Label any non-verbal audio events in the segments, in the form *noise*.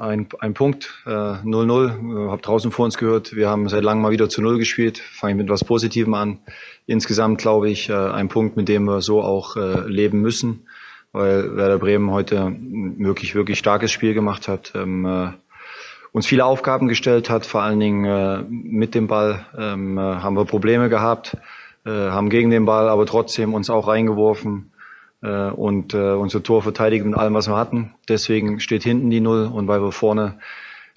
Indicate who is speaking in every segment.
Speaker 1: Ein, ein Punkt, 0-0. Äh, Hab draußen vor uns gehört, wir haben seit langem mal wieder zu Null gespielt. Fange ich mit was Positivem an. Insgesamt glaube ich, äh, ein Punkt, mit dem wir so auch äh, leben müssen, weil Werder Bremen heute wirklich, wirklich starkes Spiel gemacht hat. Ähm, äh, uns viele Aufgaben gestellt hat, vor allen Dingen äh, mit dem Ball ähm, äh, haben wir Probleme gehabt, äh, haben gegen den Ball aber trotzdem uns auch reingeworfen äh, und äh, unser Tor verteidigt mit allem, was wir hatten. Deswegen steht hinten die Null und weil wir vorne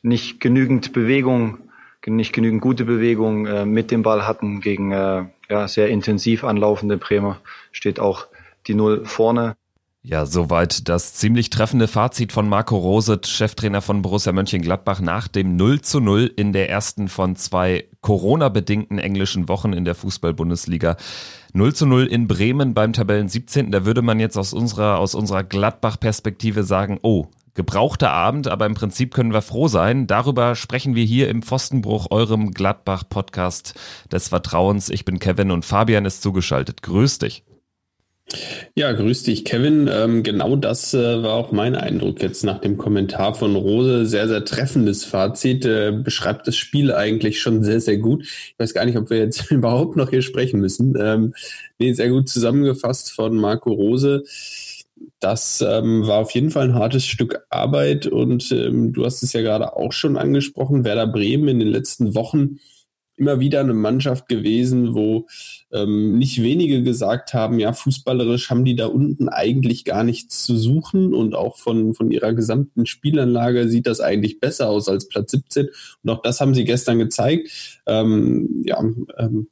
Speaker 1: nicht genügend Bewegung, nicht genügend gute Bewegung äh, mit dem Ball hatten gegen äh, ja, sehr intensiv anlaufende Bremer, steht auch die Null vorne.
Speaker 2: Ja, soweit das ziemlich treffende Fazit von Marco Roset, Cheftrainer von Borussia Mönchengladbach nach dem 0 zu 0 in der ersten von zwei Corona-bedingten englischen Wochen in der Fußball-Bundesliga. 0 zu 0 in Bremen beim Tabellen 17. Da würde man jetzt aus unserer, aus unserer Gladbach-Perspektive sagen, oh, gebrauchter Abend, aber im Prinzip können wir froh sein. Darüber sprechen wir hier im Pfostenbruch, eurem Gladbach-Podcast des Vertrauens. Ich bin Kevin und Fabian ist zugeschaltet. Grüß dich.
Speaker 3: Ja, grüß dich, Kevin. Ähm, genau das äh, war auch mein Eindruck jetzt nach dem Kommentar von Rose. Sehr, sehr treffendes Fazit. Äh, beschreibt das Spiel eigentlich schon sehr, sehr gut. Ich weiß gar nicht, ob wir jetzt *laughs* überhaupt noch hier sprechen müssen. Ähm, nee, sehr gut zusammengefasst von Marco Rose. Das ähm, war auf jeden Fall ein hartes Stück Arbeit und ähm, du hast es ja gerade auch schon angesprochen. Werder Bremen in den letzten Wochen immer wieder eine Mannschaft gewesen, wo ähm, nicht wenige gesagt haben, ja, fußballerisch haben die da unten eigentlich gar nichts zu suchen und auch von, von ihrer gesamten Spielanlage sieht das eigentlich besser aus als Platz 17. Und auch das haben sie gestern gezeigt. Ähm, ja, ähm,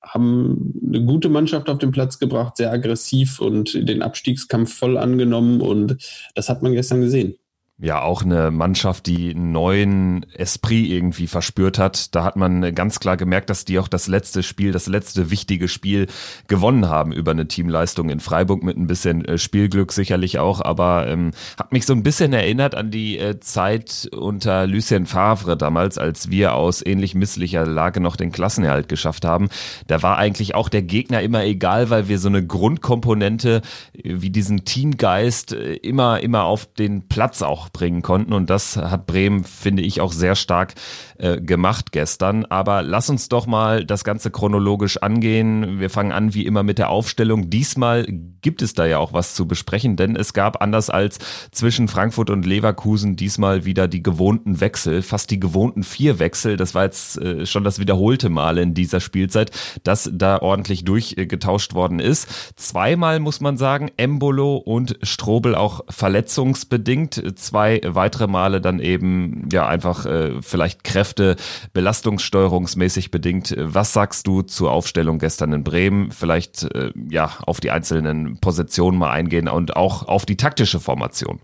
Speaker 3: haben eine gute Mannschaft auf den Platz gebracht, sehr aggressiv und den Abstiegskampf voll angenommen und das hat man gestern gesehen
Speaker 2: ja auch eine Mannschaft, die einen neuen Esprit irgendwie verspürt hat. Da hat man ganz klar gemerkt, dass die auch das letzte Spiel, das letzte wichtige Spiel gewonnen haben über eine Teamleistung in Freiburg mit ein bisschen äh, Spielglück sicherlich auch, aber ähm, hat mich so ein bisschen erinnert an die äh, Zeit unter Lucien Favre damals, als wir aus ähnlich misslicher Lage noch den Klassenerhalt geschafft haben. Da war eigentlich auch der Gegner immer egal, weil wir so eine Grundkomponente äh, wie diesen Teamgeist äh, immer, immer auf den Platz auch bringen konnten. Und das hat Bremen, finde ich, auch sehr stark äh, gemacht gestern. Aber lass uns doch mal das Ganze chronologisch angehen. Wir fangen an wie immer mit der Aufstellung. Diesmal gibt es da ja auch was zu besprechen, denn es gab anders als zwischen Frankfurt und Leverkusen diesmal wieder die gewohnten Wechsel, fast die gewohnten vier Wechsel. Das war jetzt äh, schon das wiederholte Mal in dieser Spielzeit, dass da ordentlich durchgetauscht worden ist. Zweimal muss man sagen, Embolo und Strobel auch verletzungsbedingt. Zwei zwei weitere Male dann eben ja einfach äh, vielleicht Kräfte belastungssteuerungsmäßig bedingt. Was sagst du zur Aufstellung gestern in Bremen? Vielleicht äh, ja auf die einzelnen Positionen mal eingehen und auch auf die taktische Formation.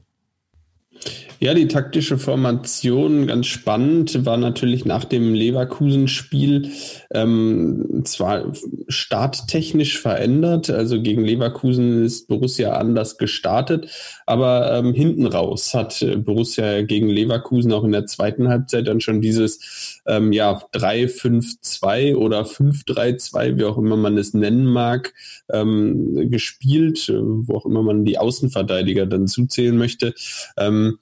Speaker 3: Ja, die taktische Formation, ganz spannend, war natürlich nach dem Leverkusen-Spiel ähm, zwar starttechnisch verändert, also gegen Leverkusen ist Borussia anders gestartet, aber ähm, hinten raus hat Borussia gegen Leverkusen auch in der zweiten Halbzeit dann schon dieses ähm, ja, 3-5-2 oder 5-3-2, wie auch immer man es nennen mag, ähm, gespielt, wo auch immer man die Außenverteidiger dann zuzählen möchte. Ähm,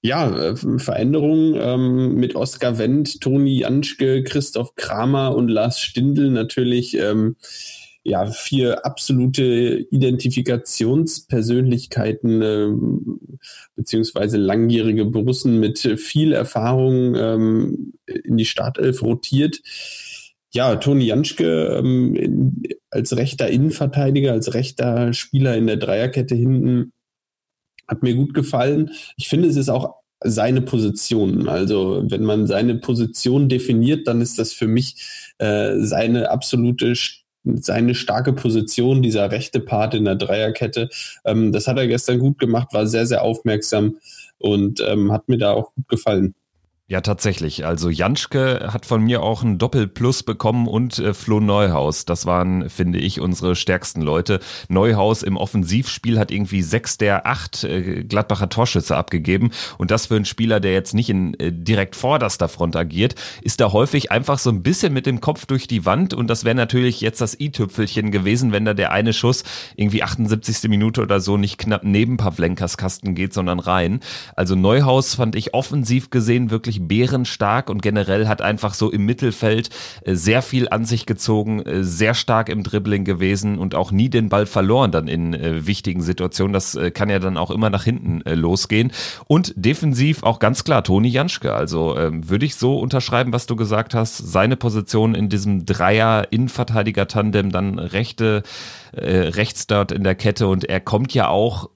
Speaker 3: ja, äh, Veränderungen ähm, mit Oskar Wendt, Toni Janschke, Christoph Kramer und Lars Stindl natürlich. Ähm, ja, vier absolute Identifikationspersönlichkeiten äh, beziehungsweise langjährige Borussen mit viel Erfahrung ähm, in die Startelf rotiert. Ja, Toni Janschke ähm, in, als rechter Innenverteidiger, als rechter Spieler in der Dreierkette hinten hat mir gut gefallen. Ich finde, es ist auch seine Position. Also wenn man seine Position definiert, dann ist das für mich äh, seine absolute seine starke Position, dieser rechte Part in der Dreierkette. Ähm, das hat er gestern gut gemacht, war sehr, sehr aufmerksam und ähm, hat mir da auch gut gefallen.
Speaker 2: Ja, tatsächlich. Also Janschke hat von mir auch ein Doppelplus bekommen und äh, Flo Neuhaus. Das waren, finde ich, unsere stärksten Leute. Neuhaus im Offensivspiel hat irgendwie sechs der acht äh, Gladbacher Torschütze abgegeben. Und das für einen Spieler, der jetzt nicht in äh, direkt vorderster Front agiert, ist da häufig einfach so ein bisschen mit dem Kopf durch die Wand. Und das wäre natürlich jetzt das i-Tüpfelchen gewesen, wenn da der eine Schuss irgendwie 78. Minute oder so nicht knapp neben Pavlenkas Kasten geht, sondern rein. Also Neuhaus fand ich offensiv gesehen wirklich bärenstark und generell hat einfach so im Mittelfeld äh, sehr viel an sich gezogen, äh, sehr stark im Dribbling gewesen und auch nie den Ball verloren dann in äh, wichtigen Situationen. Das kann ja dann auch immer nach hinten losgehen. Und defensiv auch ganz klar Toni Janschke. Also ähm, würde ich so unterschreiben, was du gesagt hast. Seine Position in diesem Dreier-Innenverteidiger-Tandem, dann rechte, rechts dort in der Kette und er kommt ja auch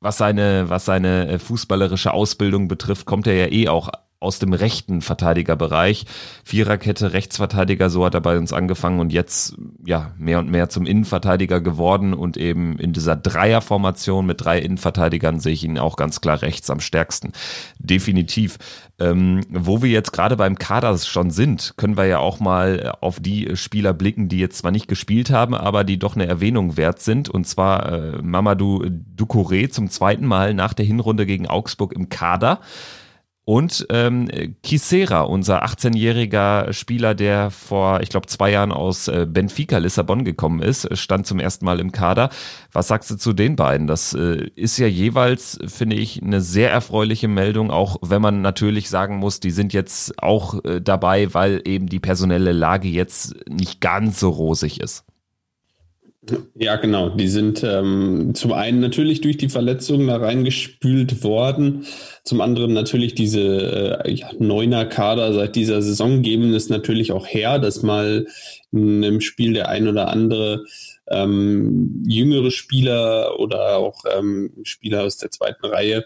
Speaker 2: was seine, was seine fußballerische Ausbildung betrifft, kommt er ja eh auch aus dem rechten Verteidigerbereich. Viererkette, Rechtsverteidiger, so hat er bei uns angefangen und jetzt ja mehr und mehr zum Innenverteidiger geworden und eben in dieser Dreierformation mit drei Innenverteidigern sehe ich ihn auch ganz klar rechts am stärksten. Definitiv. Ähm, wo wir jetzt gerade beim Kader schon sind, können wir ja auch mal auf die Spieler blicken, die jetzt zwar nicht gespielt haben, aber die doch eine Erwähnung wert sind. Und zwar äh, Mamadou Ducouré zum zweiten Mal nach der Hinrunde gegen Augsburg im Kader. Und ähm, Kisera, unser 18-jähriger Spieler, der vor, ich glaube, zwei Jahren aus äh, Benfica Lissabon gekommen ist, stand zum ersten Mal im Kader. Was sagst du zu den beiden? Das äh, ist ja jeweils, finde ich, eine sehr erfreuliche Meldung, auch wenn man natürlich sagen muss, die sind jetzt auch äh, dabei, weil eben die personelle Lage jetzt nicht ganz so rosig ist.
Speaker 3: Ja, genau. Die sind ähm, zum einen natürlich durch die Verletzungen da reingespült worden. Zum anderen natürlich diese äh, ja, Neuner-Kader seit dieser Saison geben es natürlich auch her, dass mal in, im Spiel der ein oder andere ähm, jüngere Spieler oder auch ähm, Spieler aus der zweiten Reihe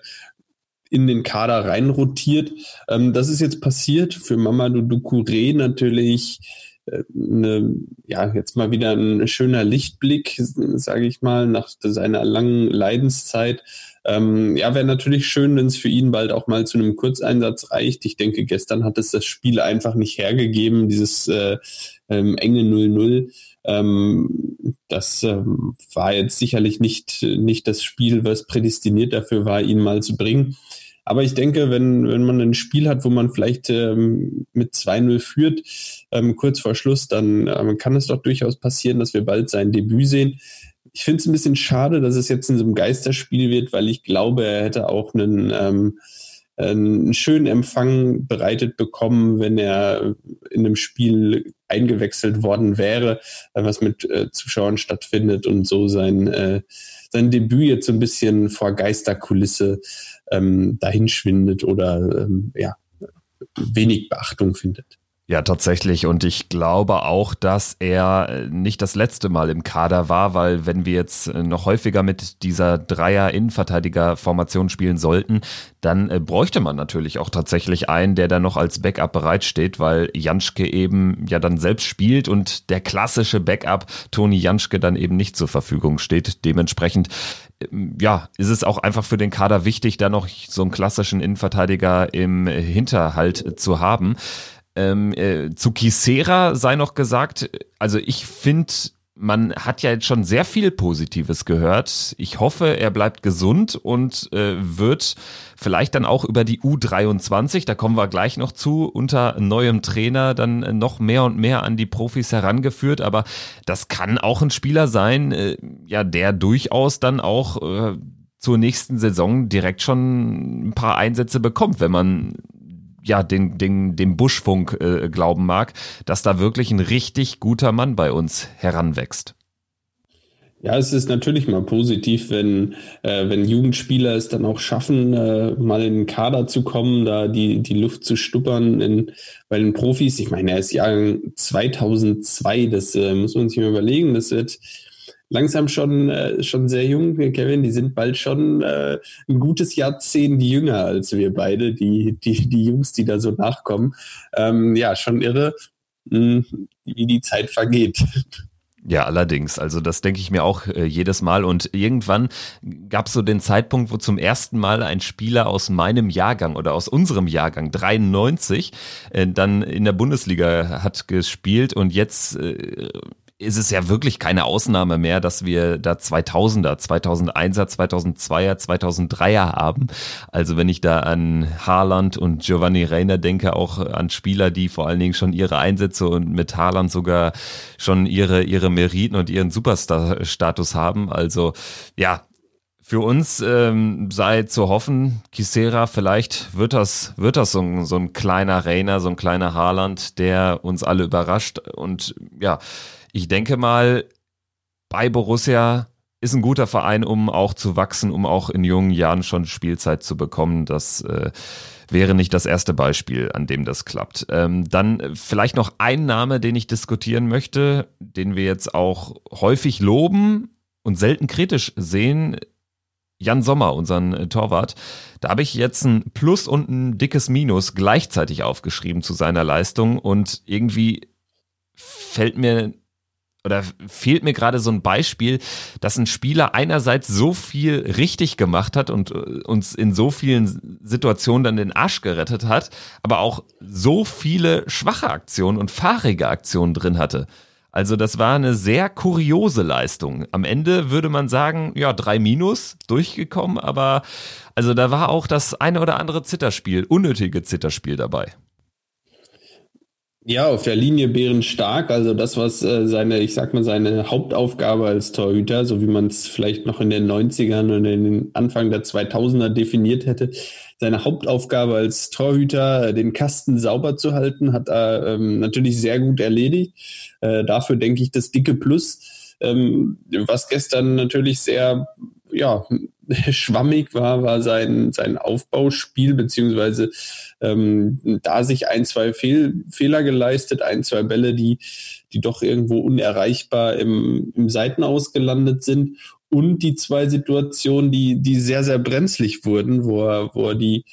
Speaker 3: in den Kader reinrotiert. Ähm, das ist jetzt passiert für Mamadou Ducouré natürlich eine, ja, jetzt mal wieder ein schöner Lichtblick, sage ich mal, nach seiner langen Leidenszeit. Ähm, ja, wäre natürlich schön, wenn es für ihn bald auch mal zu einem Kurzeinsatz reicht. Ich denke, gestern hat es das Spiel einfach nicht hergegeben, dieses äh, ähm, enge 0-0. Ähm, das ähm, war jetzt sicherlich nicht, nicht das Spiel, was prädestiniert dafür war, ihn mal zu bringen. Aber ich denke, wenn, wenn man ein Spiel hat, wo man vielleicht ähm, mit 2-0 führt, ähm, kurz vor Schluss, dann ähm, kann es doch durchaus passieren, dass wir bald sein Debüt sehen. Ich finde es ein bisschen schade, dass es jetzt in so einem Geisterspiel wird, weil ich glaube, er hätte auch einen, ähm, einen schönen Empfang bereitet bekommen, wenn er in einem Spiel eingewechselt worden wäre, was mit äh, Zuschauern stattfindet und so sein, äh, sein Debüt jetzt so ein bisschen vor Geisterkulisse ähm, dahinschwindet oder ähm, ja, wenig Beachtung findet.
Speaker 2: Ja, tatsächlich. Und ich glaube auch, dass er nicht das letzte Mal im Kader war, weil wenn wir jetzt noch häufiger mit dieser Dreier-Innenverteidiger-Formation spielen sollten, dann äh, bräuchte man natürlich auch tatsächlich einen, der dann noch als Backup bereitsteht, weil Janschke eben ja dann selbst spielt und der klassische Backup Toni Janschke dann eben nicht zur Verfügung steht. Dementsprechend ähm, ja, ist es auch einfach für den Kader wichtig, da noch so einen klassischen Innenverteidiger im Hinterhalt zu haben. Ähm, äh, zu Kisera sei noch gesagt, also ich finde, man hat ja jetzt schon sehr viel Positives gehört. Ich hoffe, er bleibt gesund und äh, wird vielleicht dann auch über die U23, da kommen wir gleich noch zu, unter neuem Trainer dann noch mehr und mehr an die Profis herangeführt. Aber das kann auch ein Spieler sein, äh, ja, der durchaus dann auch äh, zur nächsten Saison direkt schon ein paar Einsätze bekommt, wenn man ja, den, den, dem Buschfunk äh, glauben mag, dass da wirklich ein richtig guter Mann bei uns heranwächst.
Speaker 3: Ja, es ist natürlich mal positiv, wenn, äh, wenn Jugendspieler es dann auch schaffen, äh, mal in den Kader zu kommen, da die, die Luft zu stuppern in, bei den Profis. Ich meine, er ist Jahrgang 2002, das äh, muss man sich mal überlegen. Das wird langsam schon, äh, schon sehr jung, Kevin. Die sind bald schon äh, ein gutes Jahrzehnt jünger als wir beide, die, die, die Jungs, die da so nachkommen. Ähm, ja, schon irre, mh, hm, wie die Zeit vergeht.
Speaker 2: Ja, allerdings. Also das denke ich mir auch äh, jedes Mal. Und irgendwann gab es so den Zeitpunkt, wo zum ersten Mal ein Spieler aus meinem Jahrgang oder aus unserem Jahrgang 93 äh, dann in der Bundesliga hat gespielt und jetzt äh, ist es ja wirklich keine Ausnahme mehr, dass wir da 2000er, 2001er, 2002er, 2003er haben. Also wenn ich da an Haaland und Giovanni Reiner denke, auch an Spieler, die vor allen Dingen schon ihre Einsätze und mit Haaland sogar schon ihre, ihre Meriten und ihren Superstar-Status haben. Also ja, für uns ähm, sei zu hoffen, Kisera, vielleicht wird das, wird das so ein, so ein kleiner Reiner, so ein kleiner Haaland, der uns alle überrascht. Und ja, ich denke mal, bei Borussia ist ein guter Verein, um auch zu wachsen, um auch in jungen Jahren schon Spielzeit zu bekommen. Das äh, wäre nicht das erste Beispiel, an dem das klappt. Ähm, dann vielleicht noch ein Name, den ich diskutieren möchte, den wir jetzt auch häufig loben und selten kritisch sehen. Jan Sommer, unseren Torwart. Da habe ich jetzt ein Plus und ein dickes Minus gleichzeitig aufgeschrieben zu seiner Leistung und irgendwie fällt mir oder fehlt mir gerade so ein Beispiel, dass ein Spieler einerseits so viel richtig gemacht hat und äh, uns in so vielen Situationen dann den Arsch gerettet hat, aber auch so viele schwache Aktionen und fahrige Aktionen drin hatte. Also das war eine sehr kuriose Leistung. Am Ende würde man sagen, ja, drei Minus durchgekommen, aber also da war auch das eine oder andere Zitterspiel, unnötige Zitterspiel dabei.
Speaker 3: Ja, auf der Linie bärenstark. Also das, was äh, seine, ich sag mal, seine Hauptaufgabe als Torhüter, so wie man es vielleicht noch in den 90ern und in den Anfang der 2000er definiert hätte, seine Hauptaufgabe als Torhüter, äh, den Kasten sauber zu halten, hat er ähm, natürlich sehr gut erledigt. Äh, dafür denke ich das dicke Plus. Ähm, was gestern natürlich sehr ja, *laughs* schwammig war, war sein, sein Aufbauspiel, beziehungsweise ähm, da sich ein, zwei Fehl, Fehler geleistet, ein, zwei Bälle, die, die doch irgendwo unerreichbar im, im Seitenaus gelandet sind. Und die zwei Situationen, die, die sehr, sehr brenzlig wurden, wo er, wo er die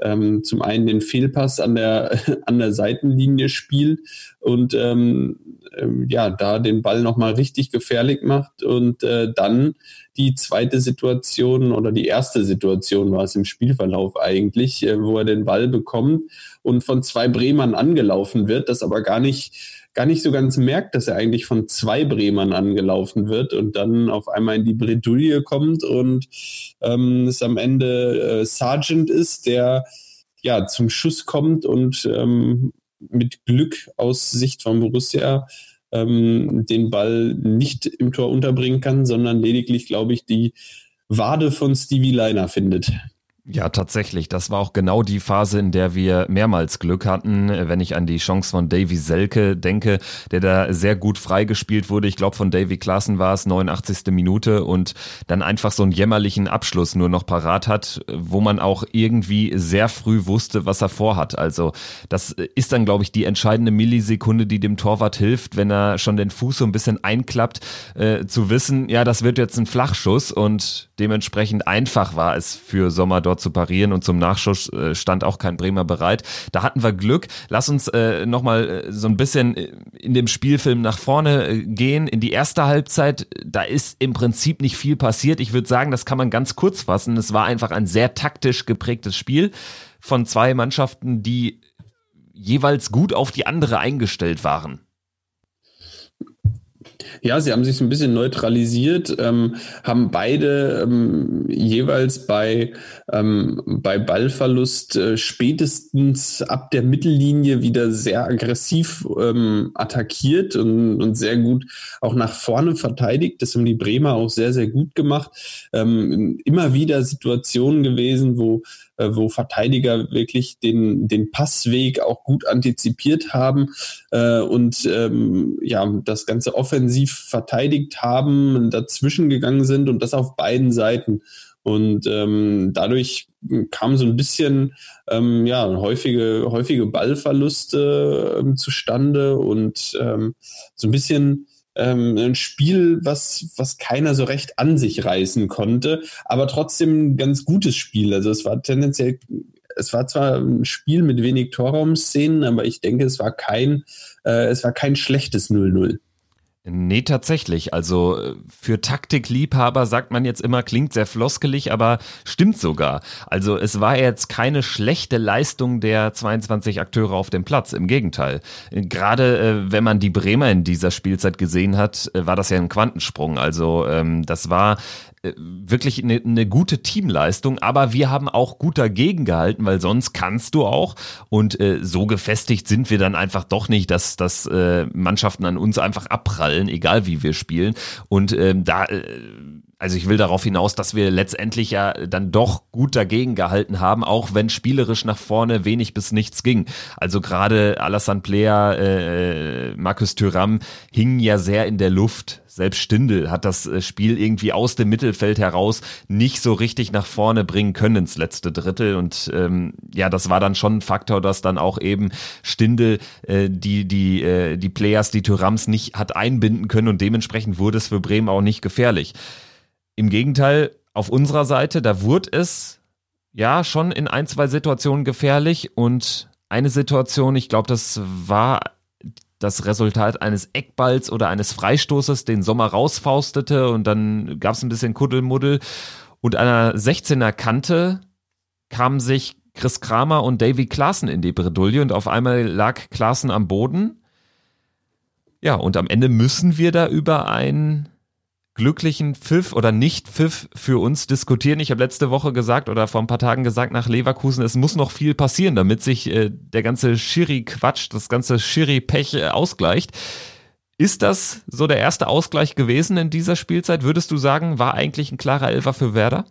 Speaker 3: ähm, zum einen den Fehlpass an der, *laughs* an der Seitenlinie spielt und ähm, ähm, ja, da den Ball nochmal richtig gefährlich macht und äh, dann die zweite Situation oder die erste Situation war es im Spielverlauf eigentlich, äh, wo er den Ball bekommt und von zwei Bremern angelaufen wird, das aber gar nicht gar nicht so ganz merkt, dass er eigentlich von zwei Bremern angelaufen wird und dann auf einmal in die Bredouille kommt und ähm, es am Ende äh, Sergeant ist, der ja zum Schuss kommt und ähm, mit Glück aus Sicht von Borussia ähm, den Ball nicht im Tor unterbringen kann, sondern lediglich, glaube ich, die Wade von Stevie Liner findet.
Speaker 2: Ja, tatsächlich. Das war auch genau die Phase, in der wir mehrmals Glück hatten. Wenn ich an die Chance von Davy Selke denke, der da sehr gut freigespielt wurde. Ich glaube, von Davy Klaassen war es 89. Minute und dann einfach so einen jämmerlichen Abschluss nur noch parat hat, wo man auch irgendwie sehr früh wusste, was er vorhat. Also das ist dann, glaube ich, die entscheidende Millisekunde, die dem Torwart hilft, wenn er schon den Fuß so ein bisschen einklappt, äh, zu wissen, ja, das wird jetzt ein Flachschuss und dementsprechend einfach war es für Sommer dort zu parieren und zum Nachschuss äh, stand auch kein Bremer bereit. Da hatten wir Glück. Lass uns äh, nochmal äh, so ein bisschen äh, in dem Spielfilm nach vorne gehen. In die erste Halbzeit, da ist im Prinzip nicht viel passiert. Ich würde sagen, das kann man ganz kurz fassen. Es war einfach ein sehr taktisch geprägtes Spiel von zwei Mannschaften, die jeweils gut auf die andere eingestellt waren.
Speaker 3: Ja, sie haben sich so ein bisschen neutralisiert, ähm, haben beide ähm, jeweils bei, ähm, bei Ballverlust äh, spätestens ab der Mittellinie wieder sehr aggressiv ähm, attackiert und, und sehr gut auch nach vorne verteidigt. Das haben die Bremer auch sehr, sehr gut gemacht. Ähm, immer wieder Situationen gewesen, wo wo Verteidiger wirklich den, den Passweg auch gut antizipiert haben äh, und ähm, ja, das Ganze offensiv verteidigt haben, dazwischen gegangen sind und das auf beiden Seiten. Und ähm, dadurch kam so ein bisschen ähm, ja, häufige, häufige Ballverluste ähm, zustande und ähm, so ein bisschen ähm, ein Spiel, was, was keiner so recht an sich reißen konnte, aber trotzdem ein ganz gutes Spiel. Also es war tendenziell, es war zwar ein Spiel mit wenig Torraumszenen, aber ich denke, es war kein, äh, es war kein schlechtes 0-0.
Speaker 2: Nee, tatsächlich. Also für Taktikliebhaber sagt man jetzt immer, klingt sehr floskelig, aber stimmt sogar. Also es war jetzt keine schlechte Leistung der 22 Akteure auf dem Platz. Im Gegenteil. Gerade äh, wenn man die Bremer in dieser Spielzeit gesehen hat, äh, war das ja ein Quantensprung. Also ähm, das war wirklich eine, eine gute Teamleistung, aber wir haben auch gut dagegen gehalten, weil sonst kannst du auch. Und äh, so gefestigt sind wir dann einfach doch nicht, dass, dass äh, Mannschaften an uns einfach abprallen, egal wie wir spielen. Und ähm, da äh, also ich will darauf hinaus, dass wir letztendlich ja dann doch gut dagegen gehalten haben, auch wenn spielerisch nach vorne wenig bis nichts ging. Also gerade Alassane Player, äh, Markus Thüram hingen ja sehr in der Luft. Selbst Stindel hat das äh, Spiel irgendwie aus dem Mittelfeld heraus nicht so richtig nach vorne bringen können ins letzte Drittel. Und ähm, ja, das war dann schon ein Faktor, dass dann auch eben Stindel äh, die, die, äh, die Players, die Thürams nicht hat einbinden können und dementsprechend wurde es für Bremen auch nicht gefährlich. Im Gegenteil, auf unserer Seite, da wurde es ja schon in ein, zwei Situationen gefährlich und eine Situation, ich glaube, das war das Resultat eines Eckballs oder eines Freistoßes, den Sommer rausfaustete und dann gab es ein bisschen Kuddelmuddel und einer 16er Kante kamen sich Chris Kramer und Davy Klaassen in die Bredouille und auf einmal lag Klaassen am Boden. Ja, und am Ende müssen wir da über ein glücklichen Pfiff oder Nicht-Pfiff für uns diskutieren. Ich habe letzte Woche gesagt oder vor ein paar Tagen gesagt nach Leverkusen, es muss noch viel passieren, damit sich äh, der ganze Schiri-Quatsch, das ganze Schiri-Pech äh, ausgleicht. Ist das so der erste Ausgleich gewesen in dieser Spielzeit? Würdest du sagen, war eigentlich ein klarer Elfer für Werder?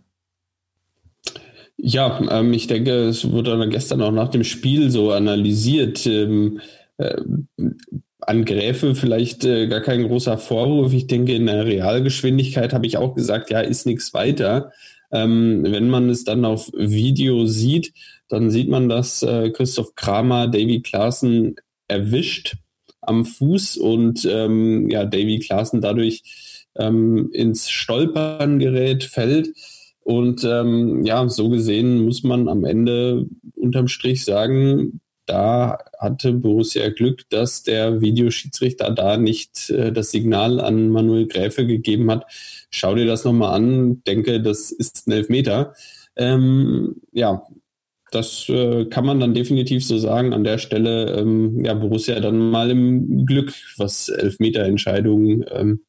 Speaker 3: Ja, ähm, ich denke, es wurde gestern auch nach dem Spiel so analysiert. Ähm, äh, an Gräfe vielleicht äh, gar kein großer Vorwurf. Ich denke, in der Realgeschwindigkeit habe ich auch gesagt, ja, ist nichts weiter. Ähm, wenn man es dann auf Video sieht, dann sieht man, dass äh, Christoph Kramer Davy Klaassen erwischt am Fuß und ähm, ja, Davy Klaassen dadurch ähm, ins Stolpern gerät, fällt. Und ähm, ja, so gesehen muss man am Ende unterm Strich sagen, da hatte Borussia Glück, dass der Videoschiedsrichter da nicht äh, das Signal an Manuel Gräfe gegeben hat. Schau dir das nochmal an, denke, das ist ein Elfmeter. Ähm, ja, das äh, kann man dann definitiv so sagen. An der Stelle, ähm, ja, Borussia dann mal im Glück, was Elfmeterentscheidungen ähm,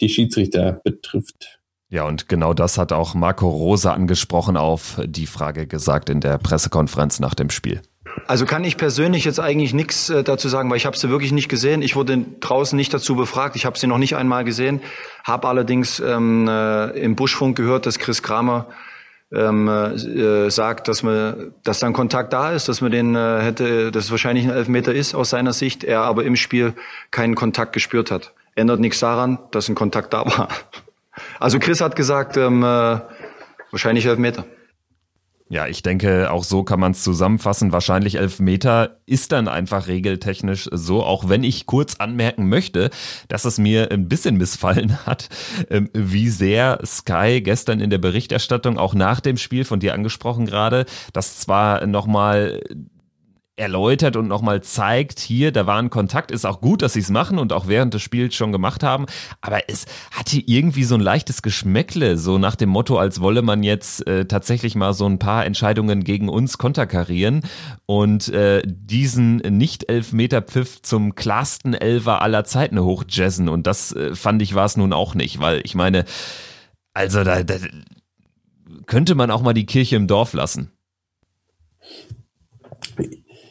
Speaker 3: die Schiedsrichter betrifft.
Speaker 2: Ja, und genau das hat auch Marco Rose angesprochen auf die Frage gesagt in der Pressekonferenz nach dem Spiel.
Speaker 1: Also kann ich persönlich jetzt eigentlich nichts äh, dazu sagen, weil ich habe sie wirklich nicht gesehen. Ich wurde draußen nicht dazu befragt. Ich habe sie noch nicht einmal gesehen. Habe allerdings ähm, äh, im Buschfunk gehört, dass Chris Kramer ähm, äh, sagt, dass man, dass dann Kontakt da ist, dass man den äh, hätte, dass es wahrscheinlich ein Elfmeter ist aus seiner Sicht. Er aber im Spiel keinen Kontakt gespürt hat. Ändert nichts daran, dass ein Kontakt da war. *laughs* Also Chris hat gesagt, ähm, äh, wahrscheinlich Elfmeter.
Speaker 2: Ja, ich denke, auch so kann man es zusammenfassen. Wahrscheinlich elf Meter ist dann einfach regeltechnisch so, auch wenn ich kurz anmerken möchte, dass es mir ein bisschen missfallen *laughs* hat, ähm, wie sehr Sky gestern in der Berichterstattung, auch nach dem Spiel von dir angesprochen gerade, das zwar nochmal erläutert und nochmal zeigt, hier, da war ein Kontakt, ist auch gut, dass sie es machen und auch während des Spiels schon gemacht haben, aber es hatte irgendwie so ein leichtes Geschmäckle, so nach dem Motto, als wolle man jetzt äh, tatsächlich mal so ein paar Entscheidungen gegen uns konterkarieren und äh, diesen Nicht-Elfmeter-Pfiff zum klarsten Elfer aller Zeiten hochjazzen und das äh, fand ich war es nun auch nicht, weil ich meine, also da, da könnte man auch mal die Kirche im Dorf lassen.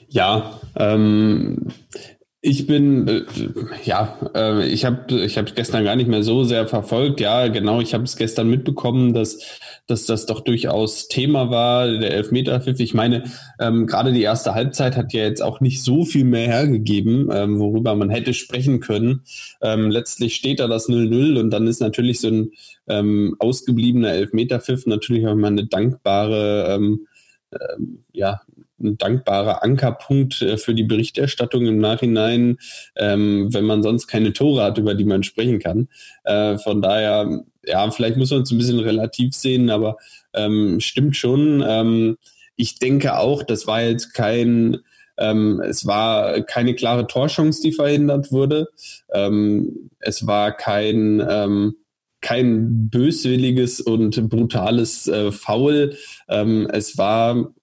Speaker 3: Ja, ähm, ich bin, äh, ja, äh, ich habe ich hab gestern gar nicht mehr so sehr verfolgt. Ja, genau, ich habe es gestern mitbekommen, dass, dass das doch durchaus Thema war, der Elfmeterpfiff. Ich meine, ähm, gerade die erste Halbzeit hat ja jetzt auch nicht so viel mehr hergegeben, ähm, worüber man hätte sprechen können. Ähm, letztlich steht da das 0-0 und dann ist natürlich so ein ähm, ausgebliebener Elfmeterpfiff natürlich auch mal eine dankbare ähm, ähm, ja, ein dankbarer Ankerpunkt äh, für die Berichterstattung im Nachhinein, ähm, wenn man sonst keine Tore hat, über die man sprechen kann. Äh, von daher, ja, vielleicht muss man es ein bisschen relativ sehen, aber ähm, stimmt schon. Ähm, ich denke auch, das war jetzt kein Ähm, es war keine klare Torchance, die verhindert wurde. Ähm, es war kein, ähm, kein böswilliges und brutales äh, Foul. Es war,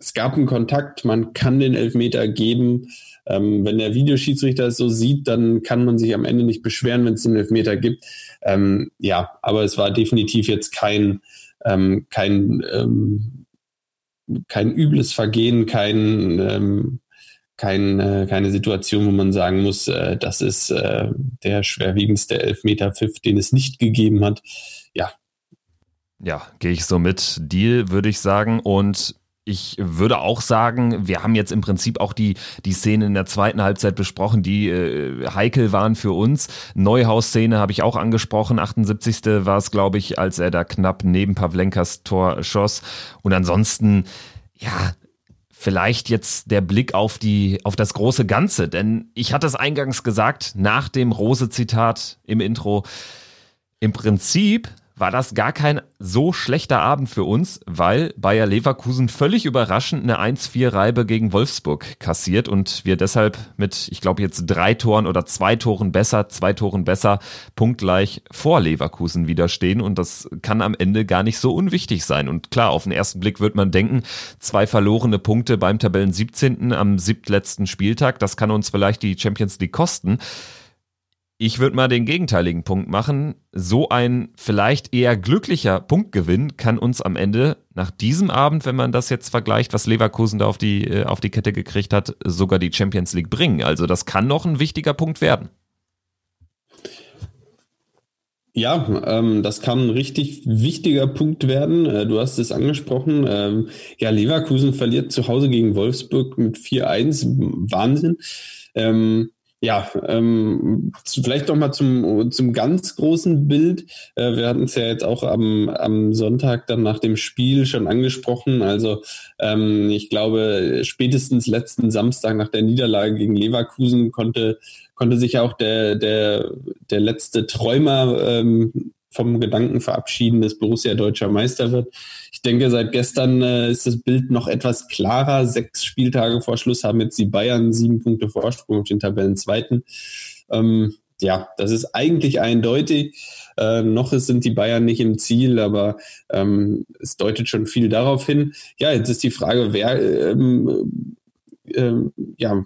Speaker 3: es gab einen Kontakt, man kann den Elfmeter geben. Ähm, wenn der Videoschiedsrichter es so sieht, dann kann man sich am Ende nicht beschweren, wenn es den Elfmeter gibt. Ähm, ja, aber es war definitiv jetzt kein, ähm, kein, ähm, kein übles Vergehen, kein, ähm, kein, äh, keine Situation, wo man sagen muss, äh, das ist äh, der schwerwiegendste Elfmeter-Pfiff, den es nicht gegeben hat. Ja.
Speaker 2: Ja, gehe ich so mit. Deal, würde ich sagen. Und ich würde auch sagen, wir haben jetzt im Prinzip auch die, die Szene in der zweiten Halbzeit besprochen, die äh, heikel waren für uns. Neuhaus-Szene habe ich auch angesprochen. 78. war es, glaube ich, als er da knapp neben Pavlenkas Tor schoss. Und ansonsten, ja, vielleicht jetzt der Blick auf die, auf das große Ganze. Denn ich hatte es eingangs gesagt, nach dem Rose-Zitat im Intro, im Prinzip war das gar kein so schlechter Abend für uns, weil Bayer Leverkusen völlig überraschend eine 1-4-Reibe gegen Wolfsburg kassiert und wir deshalb mit, ich glaube jetzt drei Toren oder zwei Toren besser, zwei Toren besser, punktgleich vor Leverkusen widerstehen und das kann am Ende gar nicht so unwichtig sein. Und klar, auf den ersten Blick wird man denken, zwei verlorene Punkte beim Tabellen 17. am siebtletzten Spieltag, das kann uns vielleicht die Champions League kosten. Ich würde mal den gegenteiligen Punkt machen. So ein vielleicht eher glücklicher Punktgewinn kann uns am Ende nach diesem Abend, wenn man das jetzt vergleicht, was Leverkusen da auf die, äh, auf die Kette gekriegt hat, sogar die Champions League bringen. Also das kann noch ein wichtiger Punkt werden.
Speaker 3: Ja, ähm, das kann ein richtig wichtiger Punkt werden. Äh, du hast es angesprochen. Ähm, ja, Leverkusen verliert zu Hause gegen Wolfsburg mit 4-1. Wahnsinn. Ähm, ja, ähm, vielleicht noch mal zum, zum ganz großen Bild. Äh, wir hatten es ja jetzt auch am, am Sonntag dann nach dem Spiel schon angesprochen. Also ähm, ich glaube, spätestens letzten Samstag nach der Niederlage gegen Leverkusen konnte, konnte sich auch der, der, der letzte Träumer ähm, vom Gedanken verabschieden, dass Borussia deutscher Meister wird. Ich denke, seit gestern äh, ist das Bild noch etwas klarer. Sechs Spieltage vor Schluss haben jetzt die Bayern sieben Punkte Vorsprung auf den Tabellenzweiten. Ähm, ja, das ist eigentlich eindeutig. Äh, noch sind die Bayern nicht im Ziel, aber ähm, es deutet schon viel darauf hin. Ja, jetzt ist die Frage, wer ähm, ähm, ja,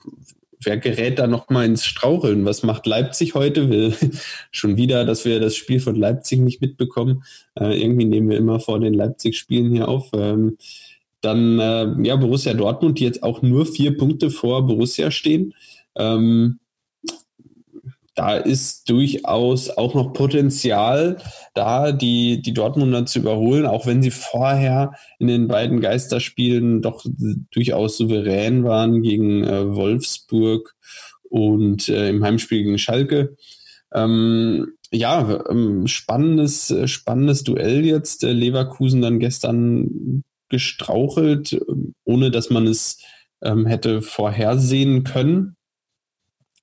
Speaker 3: wer gerät da noch mal ins Straucheln? Was macht Leipzig heute? Will *laughs* schon wieder, dass wir das Spiel von Leipzig nicht mitbekommen. Äh, irgendwie nehmen wir immer vor den Leipzig-Spielen hier auf. Ähm, dann äh, ja Borussia Dortmund, die jetzt auch nur vier Punkte vor Borussia stehen. Ähm, da ist durchaus auch noch Potenzial da, die, die Dortmunder zu überholen, auch wenn sie vorher in den beiden Geisterspielen doch durchaus souverän waren gegen äh, Wolfsburg und äh, im Heimspiel gegen Schalke. Ähm, ja, ähm, spannendes, spannendes Duell jetzt. Äh, Leverkusen dann gestern gestrauchelt, ohne dass man es ähm, hätte vorhersehen können.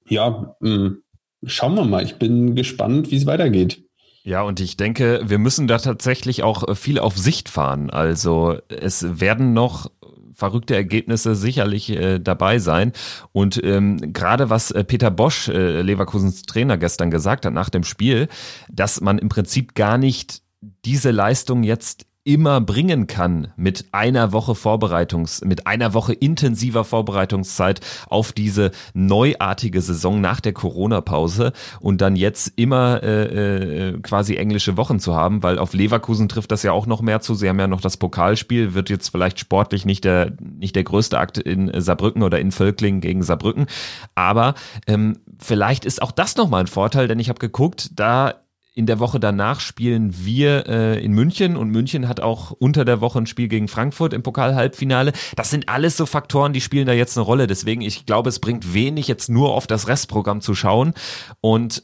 Speaker 3: Ja, mh, ähm, schauen wir mal. Ich bin gespannt, wie es weitergeht.
Speaker 2: Ja, und ich denke, wir müssen da tatsächlich auch viel auf Sicht fahren. Also es werden noch verrückte Ergebnisse sicherlich äh, dabei sein. Und ähm, gerade was äh, Peter Bosch, äh, Leverkusens Trainer, gestern gesagt hat nach dem Spiel, dass man im Prinzip gar nicht diese Leistung jetzt immer bringen kann mit einer Woche Vorbereitungs, mit einer Woche intensiver Vorbereitungszeit auf diese neuartige Saison nach der Corona-Pause und dann jetzt immer äh, äh, quasi englische Wochen zu haben, weil auf Leverkusen trifft das ja auch noch mehr zu. Sie haben ja noch das Pokalspiel, wird jetzt vielleicht sportlich nicht der nicht der größte Akt in Saarbrücken oder in Völkling gegen Saarbrücken, aber ähm, vielleicht ist auch das nochmal ein Vorteil, denn ich habe geguckt, da in der Woche danach spielen wir äh, in München und München hat auch unter der Woche ein Spiel gegen Frankfurt im Pokal-Halbfinale. Das sind alles so Faktoren, die spielen da jetzt eine Rolle. Deswegen, ich glaube, es bringt wenig, jetzt nur auf das Restprogramm zu schauen. Und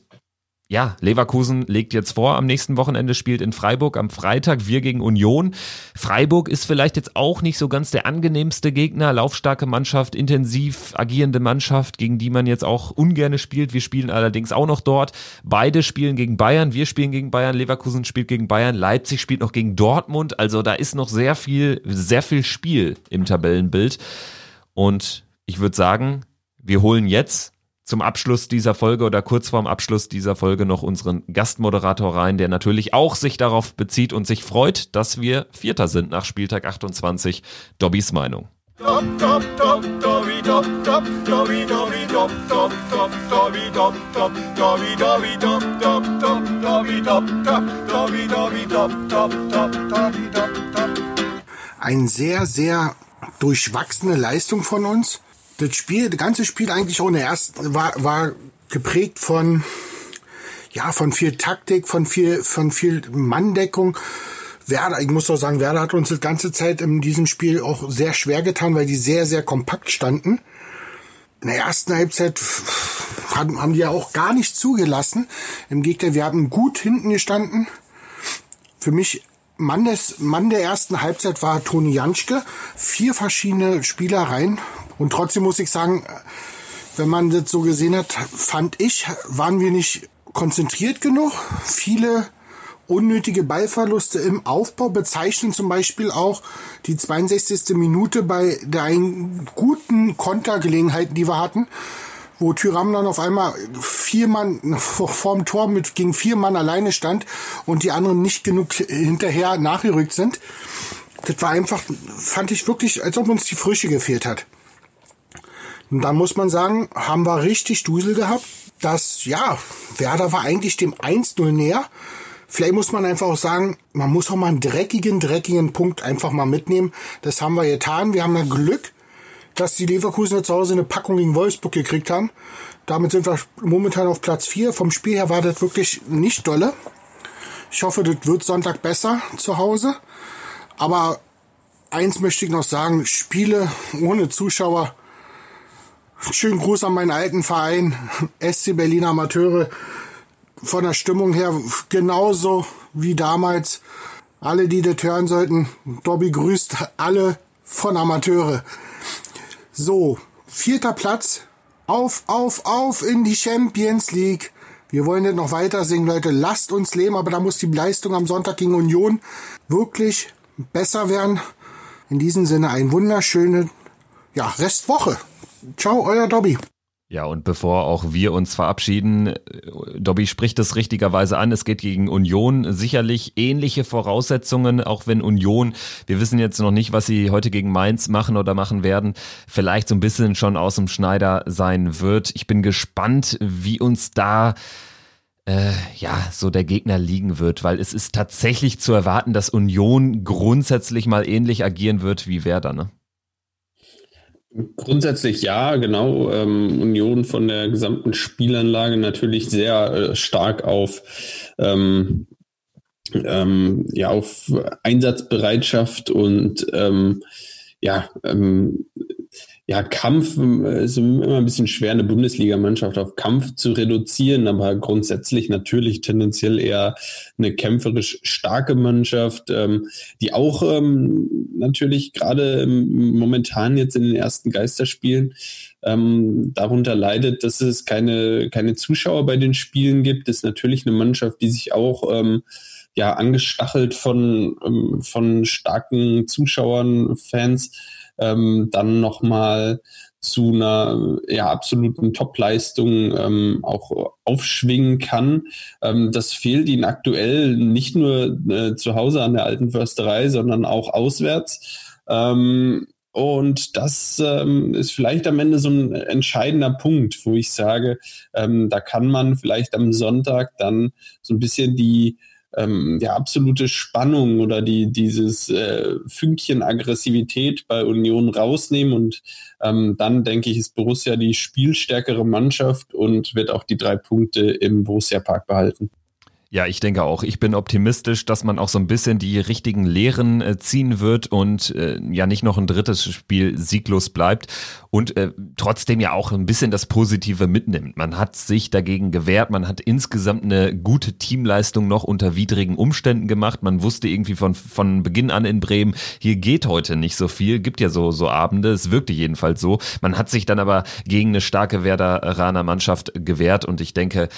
Speaker 2: ja, Leverkusen legt jetzt vor, am nächsten Wochenende spielt in Freiburg am Freitag wir gegen Union. Freiburg ist vielleicht jetzt auch nicht so ganz der angenehmste Gegner, laufstarke Mannschaft, intensiv agierende Mannschaft, gegen die man jetzt auch ungerne spielt. Wir spielen allerdings auch noch dort. Beide spielen gegen Bayern, wir spielen gegen Bayern, Leverkusen spielt gegen Bayern, Leipzig spielt noch gegen Dortmund. Also da ist noch sehr viel, sehr viel Spiel im Tabellenbild. Und ich würde sagen, wir holen jetzt zum Abschluss dieser Folge oder kurz vorm Abschluss dieser Folge noch unseren Gastmoderator rein, der natürlich auch sich darauf bezieht und sich freut, dass wir Vierter sind nach Spieltag 28. Dobbys Meinung.
Speaker 4: Ein sehr, sehr durchwachsene Leistung von uns das Spiel, das ganze Spiel eigentlich ohne erst war, war geprägt von, ja, von viel Taktik, von viel, von viel Manndeckung. Werder, ich muss doch sagen, Werder hat uns die ganze Zeit in diesem Spiel auch sehr schwer getan, weil die sehr, sehr kompakt standen. In der ersten Halbzeit haben, die ja auch gar nicht zugelassen. Im Gegenteil, wir haben gut hinten gestanden. Für mich Mann, des, Mann der ersten Halbzeit war Toni Janschke. Vier verschiedene Spielereien. Und trotzdem muss ich sagen, wenn man das so gesehen hat, fand ich, waren wir nicht konzentriert genug. Viele unnötige Ballverluste im Aufbau bezeichnen zum Beispiel auch die 62. Minute bei der guten Kontergelegenheiten, die wir hatten wo Tyram dann auf einmal vier Mann vorm Tor mit gegen vier Mann alleine stand und die anderen nicht genug hinterher nachgerückt sind. Das war einfach, fand ich wirklich, als ob uns die Frische gefehlt hat. Und da muss man sagen, haben wir richtig Dusel gehabt. dass, ja, Werder war eigentlich dem 1-0 näher. Vielleicht muss man einfach auch sagen, man muss auch mal einen dreckigen, dreckigen Punkt einfach mal mitnehmen. Das haben wir getan. Wir haben ja Glück, dass die Leverkusener zu Hause eine Packung gegen Wolfsburg gekriegt haben. Damit sind wir momentan auf Platz 4. Vom Spiel her war das wirklich nicht dolle. Ich hoffe, das wird Sonntag besser zu Hause. Aber eins möchte ich noch sagen, Spiele ohne Zuschauer. Schönen Gruß an meinen alten Verein, *laughs* SC Berlin Amateure. Von der Stimmung her genauso wie damals. Alle, die das hören sollten, Dobby grüßt alle von Amateure. So, vierter Platz. Auf, auf, auf in die Champions League. Wir wollen nicht noch weiter singen, Leute. Lasst uns leben, aber da muss die Leistung am Sonntag gegen Union wirklich besser werden. In diesem Sinne ein wunderschöne ja, Restwoche. Ciao, euer Dobby.
Speaker 2: Ja, und bevor auch wir uns verabschieden, Dobby spricht es richtigerweise an, es geht gegen Union sicherlich ähnliche Voraussetzungen, auch wenn Union, wir wissen jetzt noch nicht, was sie heute gegen Mainz machen oder machen werden, vielleicht so ein bisschen schon aus dem Schneider sein wird. Ich bin gespannt, wie uns da äh, ja, so der Gegner liegen wird, weil es ist tatsächlich zu erwarten, dass Union grundsätzlich mal ähnlich agieren wird wie Werder, ne?
Speaker 3: Grundsätzlich ja, genau. Ähm, Union von der gesamten Spielanlage natürlich sehr äh, stark auf ähm, ähm, ja auf Einsatzbereitschaft und ähm, ja ähm, ja, Kampf äh, ist immer ein bisschen schwer, eine Bundesligamannschaft auf Kampf zu reduzieren, aber grundsätzlich natürlich tendenziell eher eine kämpferisch starke Mannschaft, ähm, die auch ähm, natürlich gerade momentan jetzt in den ersten Geisterspielen ähm, darunter leidet, dass es keine, keine Zuschauer bei den Spielen gibt. Ist natürlich eine Mannschaft, die sich auch ähm, ja angestachelt von, ähm, von starken Zuschauern, Fans ähm, dann nochmal zu einer ja, absoluten Top-Leistung ähm, auch aufschwingen kann. Ähm, das fehlt ihnen aktuell nicht nur äh, zu Hause an der alten Försterei, sondern auch auswärts. Ähm, und das ähm, ist vielleicht am Ende so ein entscheidender Punkt, wo ich sage, ähm, da kann man vielleicht am Sonntag dann so ein bisschen die ähm, ja, absolute Spannung oder die, dieses äh, Fünkchen Aggressivität bei Union rausnehmen und ähm, dann denke ich, ist Borussia die spielstärkere Mannschaft und wird auch die drei Punkte im Borussia Park behalten.
Speaker 2: Ja, ich denke auch. Ich bin optimistisch, dass man auch so ein bisschen die richtigen Lehren äh, ziehen wird und äh, ja nicht noch ein drittes Spiel sieglos bleibt und äh, trotzdem ja auch ein bisschen das Positive mitnimmt. Man hat sich dagegen gewehrt, man hat insgesamt eine gute Teamleistung noch unter widrigen Umständen gemacht. Man wusste irgendwie von, von Beginn an in Bremen, hier geht heute nicht so viel, gibt ja so, so Abende, es wirkte jedenfalls so. Man hat sich dann aber gegen eine starke Werderaner Mannschaft gewehrt und ich denke,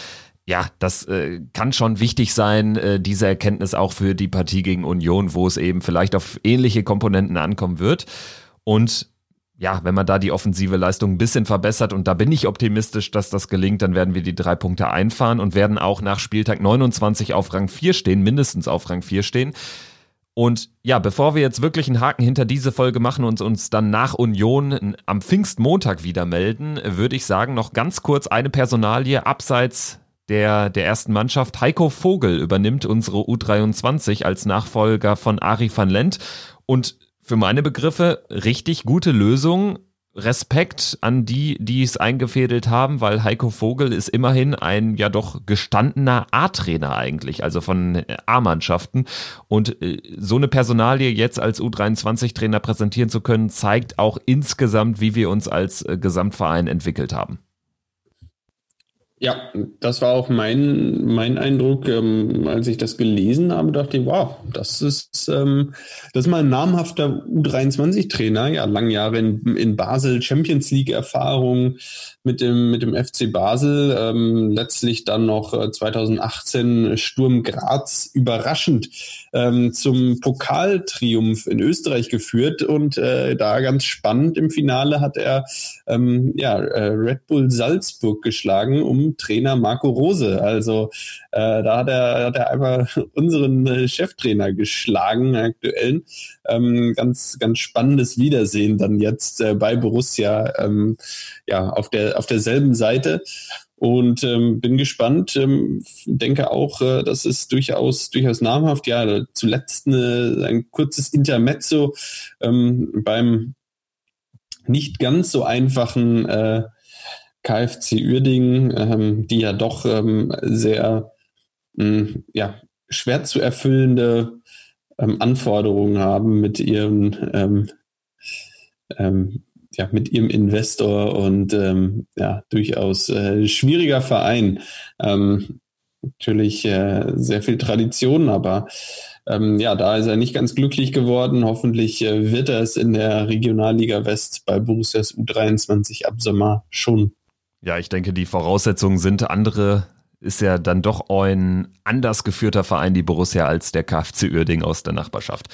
Speaker 2: ja, das äh, kann schon wichtig sein, äh, diese Erkenntnis auch für die Partie gegen Union, wo es eben vielleicht auf ähnliche Komponenten ankommen wird. Und ja, wenn man da die offensive Leistung ein bisschen verbessert und da bin ich optimistisch, dass das gelingt, dann werden wir die drei Punkte einfahren und werden auch nach Spieltag 29 auf Rang 4 stehen, mindestens auf Rang 4 stehen. Und ja, bevor wir jetzt wirklich einen Haken hinter diese Folge machen und uns dann nach Union am Pfingstmontag wieder melden, würde ich sagen, noch ganz kurz eine Personalie abseits der, der ersten Mannschaft. Heiko Vogel übernimmt unsere U23 als Nachfolger von Ari van Lent und für meine Begriffe richtig gute Lösung. Respekt an die, die es eingefädelt haben, weil Heiko Vogel ist immerhin ein ja doch gestandener A-Trainer eigentlich, also von A-Mannschaften. Und äh, so eine Personalie jetzt als U23-Trainer präsentieren zu können, zeigt auch insgesamt, wie wir uns als äh, Gesamtverein entwickelt haben.
Speaker 3: Ja, das war auch mein, mein Eindruck, ähm, als ich das gelesen habe, dachte ich, wow, das ist, ähm, das ist mal ein namhafter U23-Trainer, ja, lange Jahre in, in Basel, Champions League-Erfahrung mit dem, mit dem FC Basel, ähm, letztlich dann noch 2018 äh, Sturm Graz überraschend ähm, zum Pokaltriumph in Österreich geführt und äh, da ganz spannend im Finale hat er ähm, ja, äh, Red Bull Salzburg geschlagen, um Trainer Marco Rose. Also äh, da hat er, hat er einfach *laughs* unseren äh, Cheftrainer geschlagen, aktuellen. Ähm, ganz, ganz spannendes Wiedersehen dann jetzt äh, bei Borussia ähm, ja, auf, der, auf derselben Seite. Und ähm, bin gespannt, ähm, denke auch, äh, das ist durchaus, durchaus namhaft. Ja, zuletzt eine, ein kurzes Intermezzo ähm, beim nicht ganz so einfachen äh, KfC Uerdingen, ähm, die ja doch ähm, sehr mh, hm, ja, schwer zu erfüllende ähm, Anforderungen haben mit ihrem ähm, ähm, ja, mit ihrem Investor und ähm, ja, durchaus äh, schwieriger Verein. natürlich äh, sehr viel Tradition, aber ähm, ja, da ist er nicht ganz glücklich geworden. Hoffentlich äh, wird er es in der Regionalliga West bei Borussias U23 ab Sommer schon
Speaker 2: ja, ich denke, die Voraussetzungen sind andere. Ist ja dann doch ein anders geführter Verein, die Borussia, als der KfC Uerding aus der Nachbarschaft.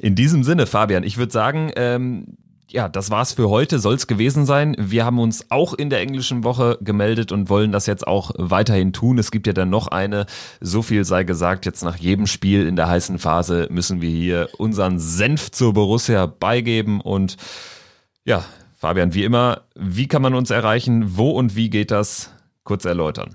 Speaker 2: In diesem Sinne, Fabian, ich würde sagen, ähm, ja, das war's für heute, soll's gewesen sein. Wir haben uns auch in der englischen Woche gemeldet und wollen das jetzt auch weiterhin tun. Es gibt ja dann noch eine, so viel sei gesagt, jetzt nach jedem Spiel in der heißen Phase müssen wir hier unseren Senf zur Borussia beigeben und ja, Fabian, wie immer, wie kann man uns erreichen? Wo und wie geht das? Kurz erläutern.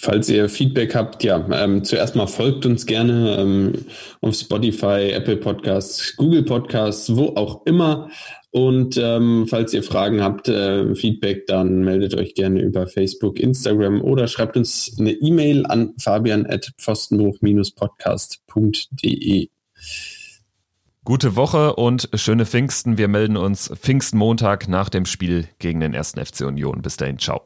Speaker 3: Falls ihr Feedback habt, ja, ähm, zuerst mal folgt uns gerne ähm, auf Spotify, Apple Podcasts, Google Podcasts, wo auch immer. Und ähm, falls ihr Fragen habt, äh, Feedback, dann meldet euch gerne über Facebook, Instagram oder schreibt uns eine E-Mail an fabian.pfostenbruch-podcast.de.
Speaker 2: Gute Woche und schöne Pfingsten. Wir melden uns Pfingstmontag nach dem Spiel gegen den 1. FC Union. Bis dahin, ciao.